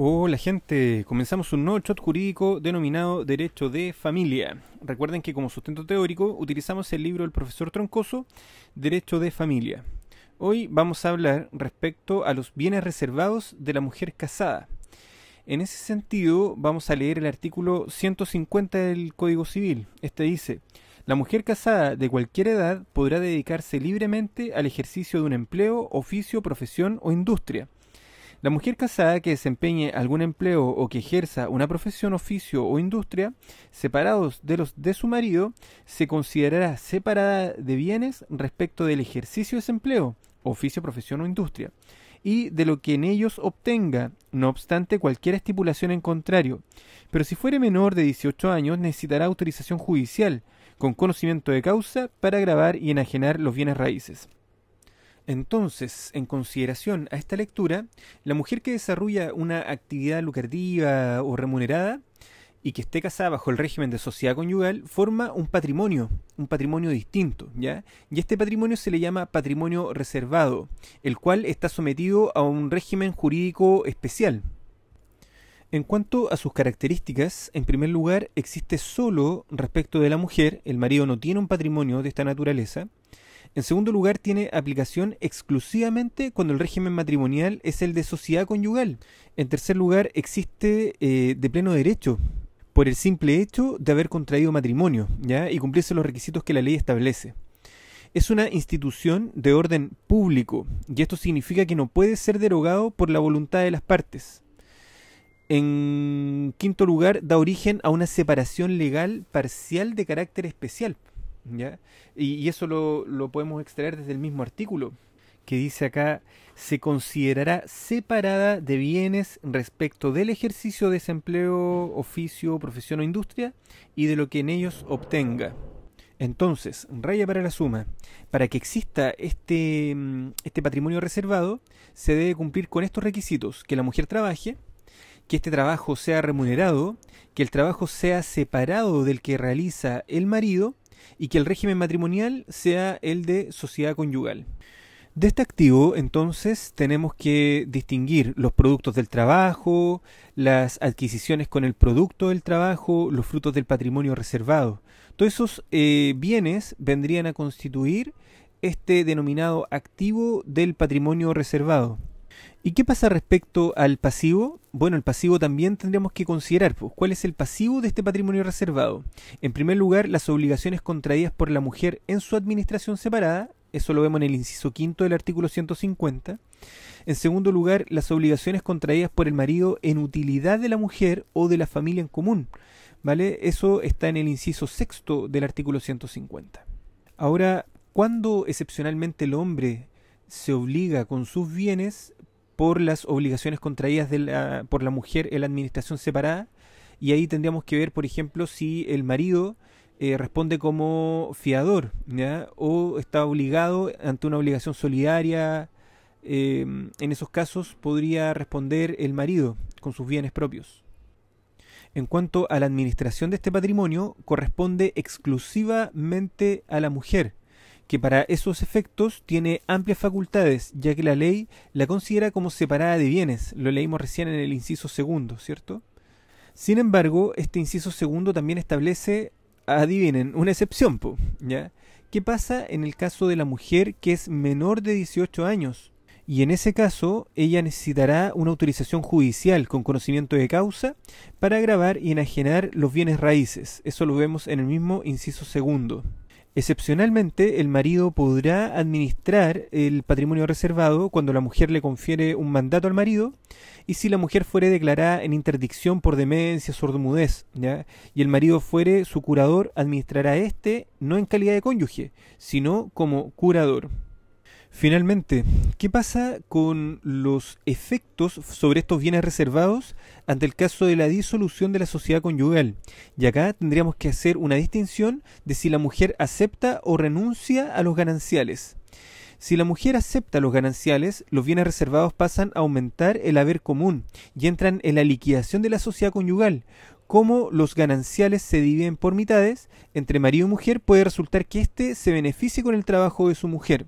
Hola gente, comenzamos un nuevo shot jurídico denominado Derecho de Familia. Recuerden que como sustento teórico utilizamos el libro del profesor Troncoso, Derecho de Familia. Hoy vamos a hablar respecto a los bienes reservados de la mujer casada. En ese sentido vamos a leer el artículo 150 del Código Civil. Este dice, la mujer casada de cualquier edad podrá dedicarse libremente al ejercicio de un empleo, oficio, profesión o industria la mujer casada que desempeñe algún empleo o que ejerza una profesión, oficio o industria, separados de los de su marido, se considerará separada de bienes respecto del ejercicio de ese empleo, oficio, profesión o industria, y de lo que en ellos obtenga, no obstante cualquier estipulación en contrario. Pero si fuere menor de 18 años, necesitará autorización judicial, con conocimiento de causa, para grabar y enajenar los bienes raíces. Entonces, en consideración a esta lectura, la mujer que desarrolla una actividad lucrativa o remunerada y que esté casada bajo el régimen de sociedad conyugal forma un patrimonio, un patrimonio distinto, ¿ya? Y este patrimonio se le llama patrimonio reservado, el cual está sometido a un régimen jurídico especial. En cuanto a sus características, en primer lugar, existe solo respecto de la mujer, el marido no tiene un patrimonio de esta naturaleza, en segundo lugar, tiene aplicación exclusivamente cuando el régimen matrimonial es el de sociedad conyugal. En tercer lugar, existe eh, de pleno derecho por el simple hecho de haber contraído matrimonio ¿ya? y cumplirse los requisitos que la ley establece. Es una institución de orden público y esto significa que no puede ser derogado por la voluntad de las partes. En quinto lugar, da origen a una separación legal parcial de carácter especial. Y, eso lo, lo podemos extraer desde el mismo artículo, que dice acá, se considerará separada de bienes respecto del ejercicio de desempleo, oficio, profesión o industria y de lo que en ellos obtenga. Entonces, raya para la suma, para que exista este, mm, este patrimonio reservado, se debe cumplir con estos requisitos, que la mujer trabaje, que este trabajo sea remunerado, que el trabajo sea separado del que realiza el marido y que el régimen matrimonial sea el de sociedad conyugal. De este activo, entonces, tenemos que distinguir los productos del trabajo, las adquisiciones con el producto del trabajo, los frutos del patrimonio reservado. Todos esos eh, bienes vendrían a constituir este denominado activo del patrimonio reservado. ¿Y qué pasa respecto al pasivo? Bueno, el pasivo también tendríamos que considerar. Pues, ¿Cuál es el pasivo de este patrimonio reservado? En primer lugar, las obligaciones contraídas por la mujer en su administración separada. Eso lo vemos en el inciso quinto del artículo 150. En segundo lugar, las obligaciones contraídas por el marido en utilidad de la mujer o de la familia en común. ¿Vale? Eso está en el inciso sexto del artículo 150. Ahora, ¿cuándo excepcionalmente el hombre se obliga con sus bienes por las obligaciones contraídas por la mujer en la administración separada. Y ahí tendríamos que ver, por ejemplo, si el marido eh, responde como fiador o está obligado ante una obligación solidaria. Em, en esos casos podría responder el marido con sus bienes propios. En cuanto a la administración de este patrimonio, corresponde exclusivamente a la mujer, que para esos efectos tiene amplias facultades, ya que la ley la considera como separada de bienes. Lo leímos recién en el inciso segundo, ¿cierto? Sin embargo, este inciso segundo también establece, adivinen, una excepción, ¿ya? ¿Qué pasa en el caso de la mujer que es menor de 18 años? Y en ese caso, ella necesitará una autorización judicial con conocimiento de causa para grabar y enajenar los bienes raíces. Eso lo vemos en el mismo inciso segundo. Excepcionalmente, el marido podrá administrar el patrimonio reservado cuando la mujer le confiere un mandato al marido y si la mujer fuere declarada en interdicción por demencia, sordomudez, ¿ya? y el marido fuere su curador, administrará este no en calidad de cónyuge, sino como curador. Finalmente, ¿qué pasa con los efectos sobre estos bienes reservados ante el caso de la disolución de la sociedad conyugal? Y acá tendríamos que hacer una distinción de si la mujer acepta o renuncia a los gananciales. Si la mujer acepta los gananciales, los bienes reservados pasan a aumentar el haber común y entran en la liquidación de la sociedad conyugal, como los gananciales se dividen por mitades entre marido y mujer, puede resultar que éste se beneficie con el trabajo de su mujer.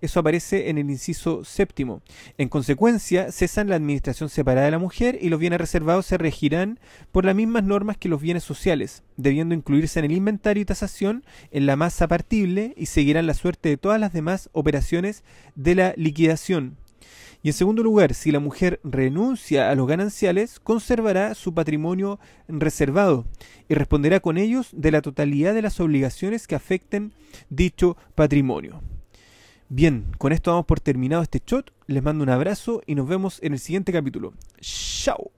Eso aparece en el inciso séptimo. En consecuencia, cesan la administración separada de la mujer y los bienes reservados se regirán por las mismas normas que los bienes sociales, debiendo incluirse en el inventario y tasación en la masa partible y seguirán la suerte de todas las demás operaciones de la liquidación, y en segundo lugar, si la mujer renuncia a los gananciales, conservará su patrimonio reservado y responderá con ellos de la totalidad de las obligaciones que afecten dicho patrimonio. Bien, con esto vamos por terminado este shot. Les mando un abrazo y nos vemos en el siguiente capítulo. ¡Chao!